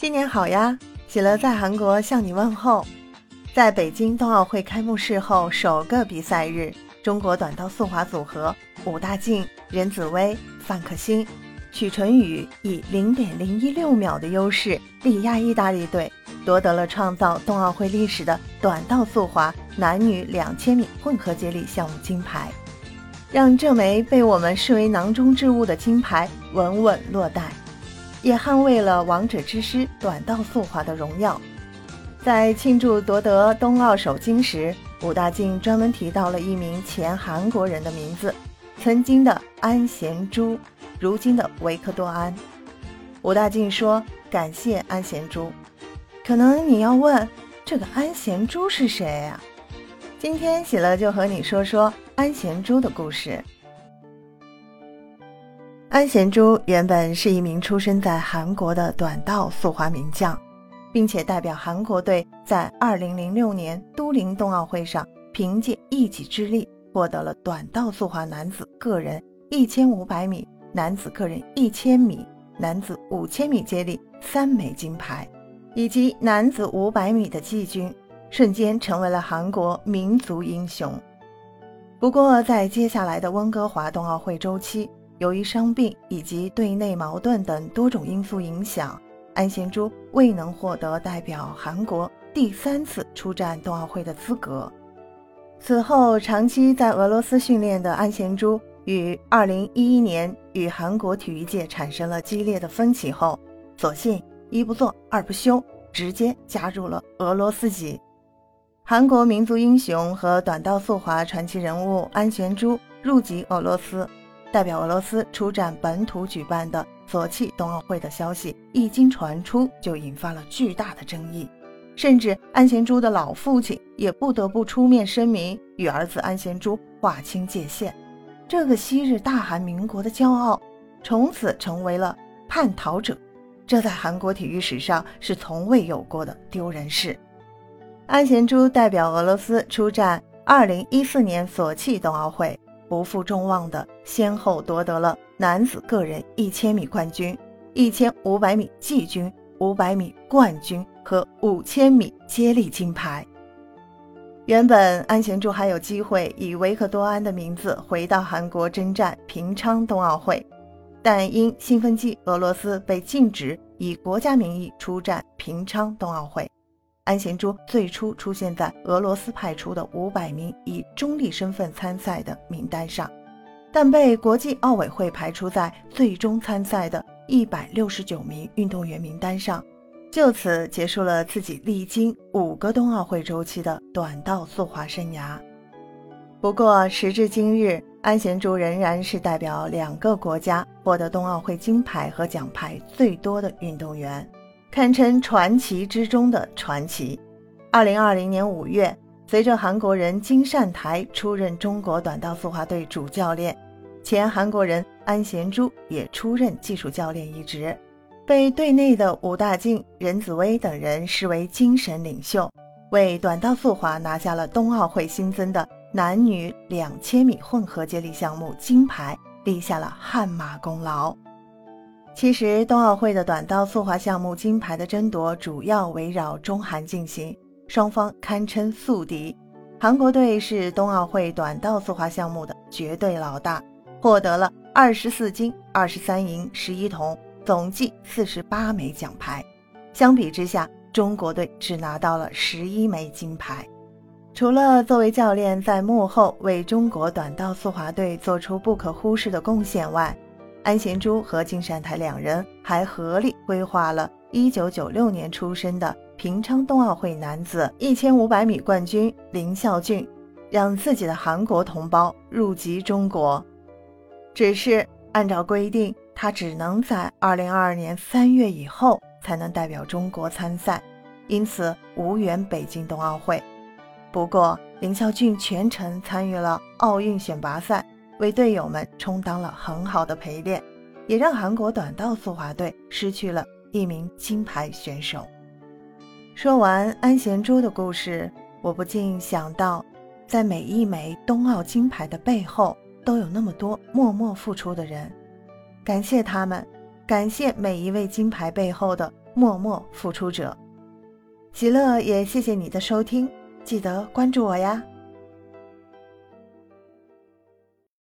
新年好呀！喜乐在韩国向你问候。在北京冬奥会开幕式后首个比赛日，中国短道速滑组合武大靖、任子威、范可新、许纯宇以零点零一六秒的优势力压意大利队，夺得了创造冬奥会历史的短道速滑男女两千米混合接力项目金牌，让这枚被我们视为囊中之物的金牌稳稳落袋。也捍卫了王者之师短道速滑的荣耀。在庆祝夺得冬奥首金时，武大靖专门提到了一名前韩国人的名字，曾经的安贤洙，如今的维克多安。武大靖说：“感谢安贤洙。”可能你要问，这个安贤洙是谁呀？今天喜乐就和你说说安贤洙的故事。安贤洙原本是一名出生在韩国的短道速滑名将，并且代表韩国队在2006年都灵冬奥会上凭借一己之力获得了短道速滑男子个人1500米、男子个人1000米、男子5000米接力三枚金牌，以及男子500米的季军，瞬间成为了韩国民族英雄。不过，在接下来的温哥华冬奥会周期，由于伤病以及队内矛盾等多种因素影响，安贤洙未能获得代表韩国第三次出战冬奥会的资格。此后，长期在俄罗斯训练的安贤洙于2011年与韩国体育界产生了激烈的分歧后，索性一不做二不休，直接加入了俄罗斯籍。韩国民族英雄和短道速滑传奇人物安贤洙入籍俄罗斯。代表俄罗斯出战本土举办的索契冬奥会的消息一经传出，就引发了巨大的争议，甚至安贤洙的老父亲也不得不出面声明，与儿子安贤洙划清界限。这个昔日大韩民国的骄傲，从此成为了叛逃者，这在韩国体育史上是从未有过的丢人事。安贤洙代表俄罗斯出战2014年索契冬奥会。不负众望的，先后夺得了男子个人一千米冠军、一千五百米季军、五百米冠军和五千米接力金牌。原本安贤洙还有机会以维克多安的名字回到韩国征战平昌冬奥会，但因兴奋剂俄罗斯被禁止以国家名义出战平昌冬奥会。安贤洙最初出现在俄罗斯派出的五百名以中立身份参赛的名单上，但被国际奥委会排除在最终参赛的一百六十九名运动员名单上，就此结束了自己历经五个冬奥会周期的短道速滑生涯。不过，时至今日，安贤洙仍然是代表两个国家获得冬奥会金牌和奖牌最多的运动员。堪称传奇之中的传奇。二零二零年五月，随着韩国人金善台出任中国短道速滑队主教练，前韩国人安贤洙也出任技术教练一职，被队内的武大靖、任子威等人视为精神领袖，为短道速滑拿下了冬奥会新增的男女两千米混合接力项目金牌，立下了汗马功劳。其实，冬奥会的短道速滑项目金牌的争夺主要围绕中韩进行，双方堪称宿敌。韩国队是冬奥会短道速滑项目的绝对老大，获得了二十四金、二十三银、十一铜，总计四十八枚奖牌。相比之下，中国队只拿到了十一枚金牌。除了作为教练在幕后为中国短道速滑队做出不可忽视的贡献外，安贤洙和金善台两人还合力规划了1996年出生的平昌冬奥会男子1500米冠军林孝俊，让自己的韩国同胞入籍中国。只是按照规定，他只能在2022年3月以后才能代表中国参赛，因此无缘北京冬奥会。不过，林孝俊全程参与了奥运选拔赛。为队友们充当了很好的陪练，也让韩国短道速滑队失去了一名金牌选手。说完安贤洙的故事，我不禁想到，在每一枚冬奥金牌的背后，都有那么多默默付出的人。感谢他们，感谢每一位金牌背后的默默付出者。喜乐也谢谢你的收听，记得关注我呀。